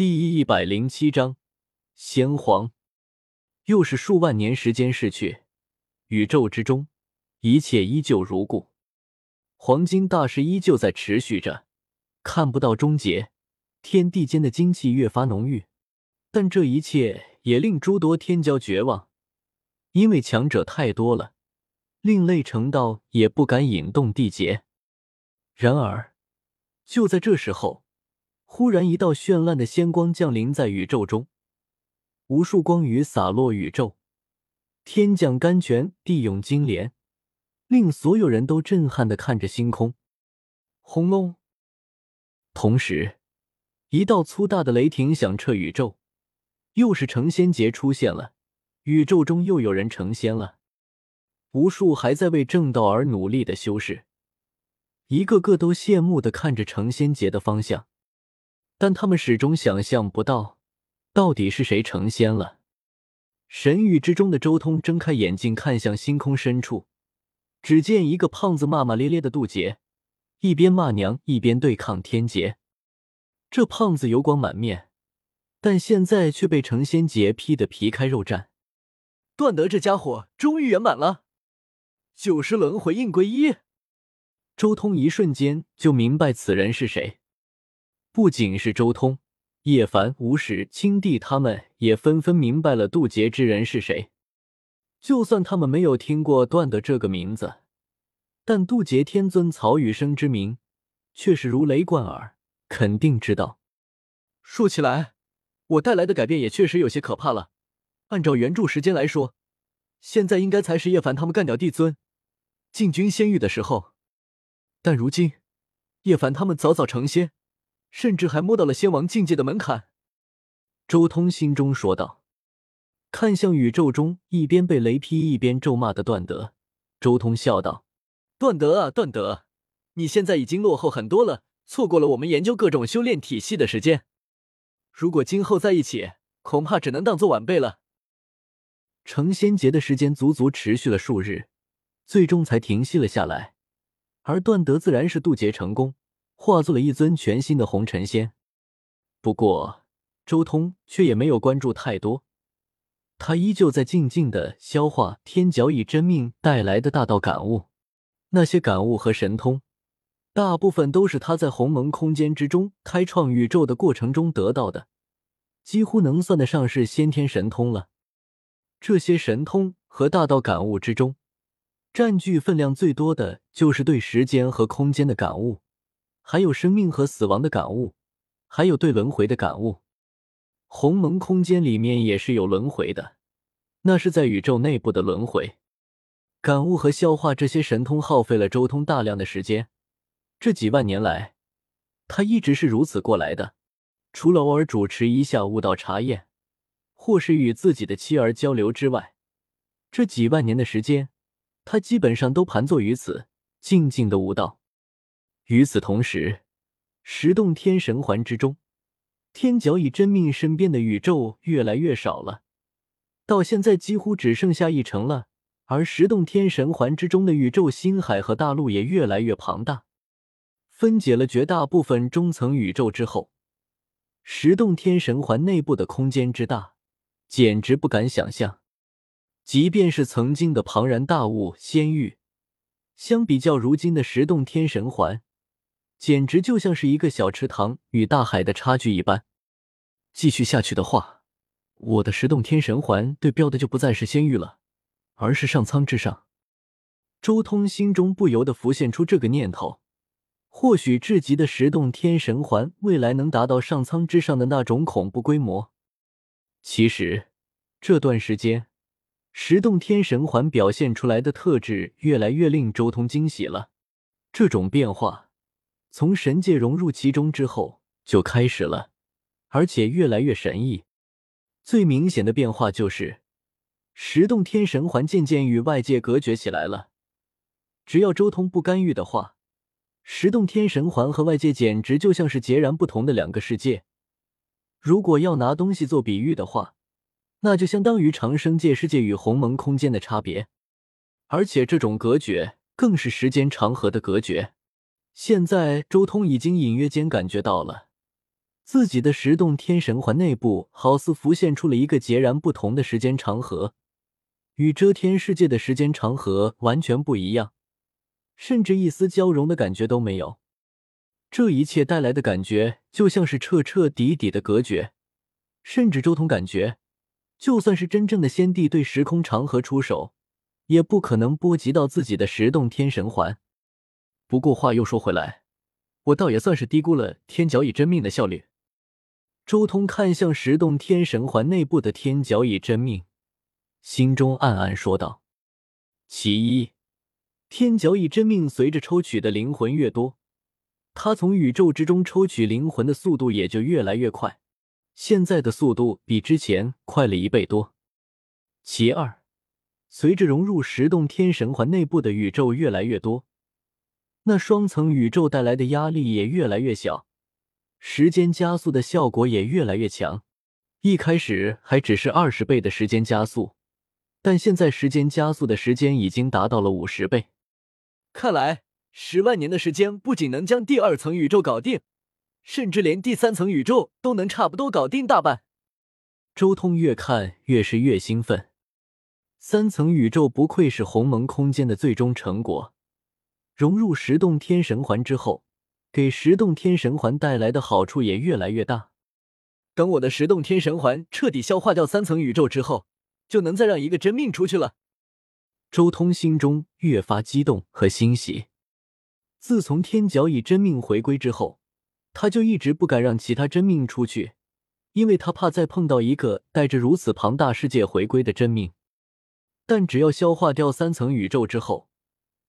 第一百零七章，先皇。又是数万年时间逝去，宇宙之中一切依旧如故，黄金大势依旧在持续着，看不到终结。天地间的精气越发浓郁，但这一切也令诸多天骄绝望，因为强者太多了，另类成道也不敢引动地劫。然而，就在这时候。忽然，一道绚烂的仙光降临在宇宙中，无数光雨洒落宇宙，天降甘泉，地涌金莲，令所有人都震撼的看着星空。轰隆！同时，一道粗大的雷霆响彻宇宙，又是成仙劫出现了，宇宙中又有人成仙了。无数还在为正道而努力的修士，一个个都羡慕的看着成仙劫的方向。但他们始终想象不到，到底是谁成仙了。神域之中的周通睁开眼睛，看向星空深处，只见一个胖子骂骂咧咧的渡劫，一边骂娘一边对抗天劫。这胖子油光满面，但现在却被成仙劫劈得皮开肉绽。段德这家伙终于圆满了，九十轮回应归一。周通一瞬间就明白此人是谁。不仅是周通、叶凡、吴史、青帝，他们也纷纷明白了渡劫之人是谁。就算他们没有听过段的这个名字，但渡劫天尊曹雨生之名却是如雷贯耳，肯定知道。说起来，我带来的改变也确实有些可怕了。按照原著时间来说，现在应该才是叶凡他们干掉帝尊、进军仙域的时候，但如今叶凡他们早早成仙。甚至还摸到了仙王境界的门槛，周通心中说道。看向宇宙中一边被雷劈一边咒骂的段德，周通笑道：“段德啊，段德，你现在已经落后很多了，错过了我们研究各种修炼体系的时间。如果今后在一起，恐怕只能当做晚辈了。”成仙劫的时间足足持续了数日，最终才停息了下来，而段德自然是渡劫成功。化作了一尊全新的红尘仙，不过周通却也没有关注太多，他依旧在静静的消化天角以真命带来的大道感悟。那些感悟和神通，大部分都是他在鸿蒙空间之中开创宇宙的过程中得到的，几乎能算得上是先天神通了。这些神通和大道感悟之中，占据分量最多的就是对时间和空间的感悟。还有生命和死亡的感悟，还有对轮回的感悟。鸿蒙空间里面也是有轮回的，那是在宇宙内部的轮回。感悟和消化这些神通，耗费了周通大量的时间。这几万年来，他一直是如此过来的。除了偶尔主持一下悟道茶宴，或是与自己的妻儿交流之外，这几万年的时间，他基本上都盘坐于此，静静的悟道。与此同时，十洞天神环之中，天角以真命身边的宇宙越来越少了，到现在几乎只剩下一成了。而十洞天神环之中的宇宙星海和大陆也越来越庞大，分解了绝大部分中层宇宙之后，十洞天神环内部的空间之大，简直不敢想象。即便是曾经的庞然大物仙域，相比较如今的十洞天神环。简直就像是一个小池塘与大海的差距一般。继续下去的话，我的十洞天神环对标的就不再是仙域了，而是上苍之上。周通心中不由得浮现出这个念头：或许至极的十洞天神环未来能达到上苍之上的那种恐怖规模。其实这段时间，十洞天神环表现出来的特质越来越令周通惊喜了。这种变化。从神界融入其中之后就开始了，而且越来越神异。最明显的变化就是，十洞天神环渐渐与外界隔绝起来了。只要周通不干预的话，十洞天神环和外界简直就像是截然不同的两个世界。如果要拿东西做比喻的话，那就相当于长生界世界与鸿蒙空间的差别。而且这种隔绝更是时间长河的隔绝。现在，周通已经隐约间感觉到了，自己的十洞天神环内部好似浮现出了一个截然不同的时间长河，与遮天世界的时间长河完全不一样，甚至一丝交融的感觉都没有。这一切带来的感觉，就像是彻彻底底的隔绝，甚至周通感觉，就算是真正的先帝对时空长河出手，也不可能波及到自己的十洞天神环。不过话又说回来，我倒也算是低估了天角以真命的效率。周通看向十洞天神环内部的天角以真命，心中暗暗说道：“其一，天角以真命随着抽取的灵魂越多，他从宇宙之中抽取灵魂的速度也就越来越快。现在的速度比之前快了一倍多。其二，随着融入十洞天神环内部的宇宙越来越多，那双层宇宙带来的压力也越来越小。”时间加速的效果也越来越强，一开始还只是二十倍的时间加速，但现在时间加速的时间已经达到了五十倍。看来十万年的时间不仅能将第二层宇宙搞定，甚至连第三层宇宙都能差不多搞定大半。周通越看越是越兴奋，三层宇宙不愧是鸿蒙空间的最终成果，融入十洞天神环之后。给十洞天神环带来的好处也越来越大。等我的十洞天神环彻底消化掉三层宇宙之后，就能再让一个真命出去了。周通心中越发激动和欣喜。自从天角以真命回归之后，他就一直不敢让其他真命出去，因为他怕再碰到一个带着如此庞大世界回归的真命。但只要消化掉三层宇宙之后，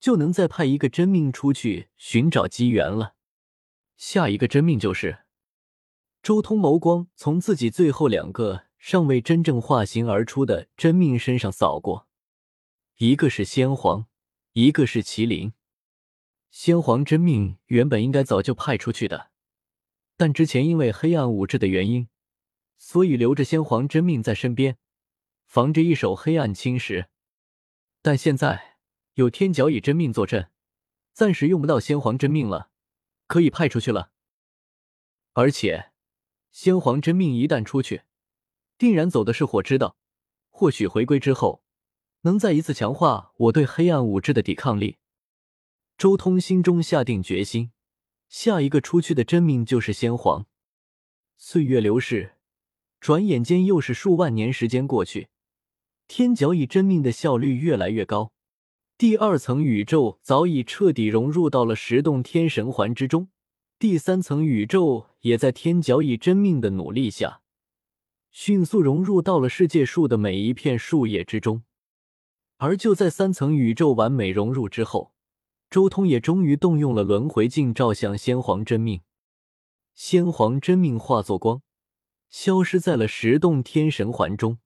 就能再派一个真命出去寻找机缘了。下一个真命就是周通，眸光从自己最后两个尚未真正化形而出的真命身上扫过，一个是先皇，一个是麒麟。先皇真命原本应该早就派出去的，但之前因为黑暗武志的原因，所以留着先皇真命在身边，防着一手黑暗侵蚀。但现在有天角以真命坐镇，暂时用不到先皇真命了。可以派出去了，而且先皇真命一旦出去，定然走的是火之道。或许回归之后，能再一次强化我对黑暗武之的抵抗力。周通心中下定决心，下一个出去的真命就是先皇。岁月流逝，转眼间又是数万年时间过去，天角以真命的效率越来越高。第二层宇宙早已彻底融入到了十洞天神环之中，第三层宇宙也在天角以真命的努力下，迅速融入到了世界树的每一片树叶之中。而就在三层宇宙完美融入之后，周通也终于动用了轮回镜，照向先皇真命。先皇真命化作光，消失在了十洞天神环中。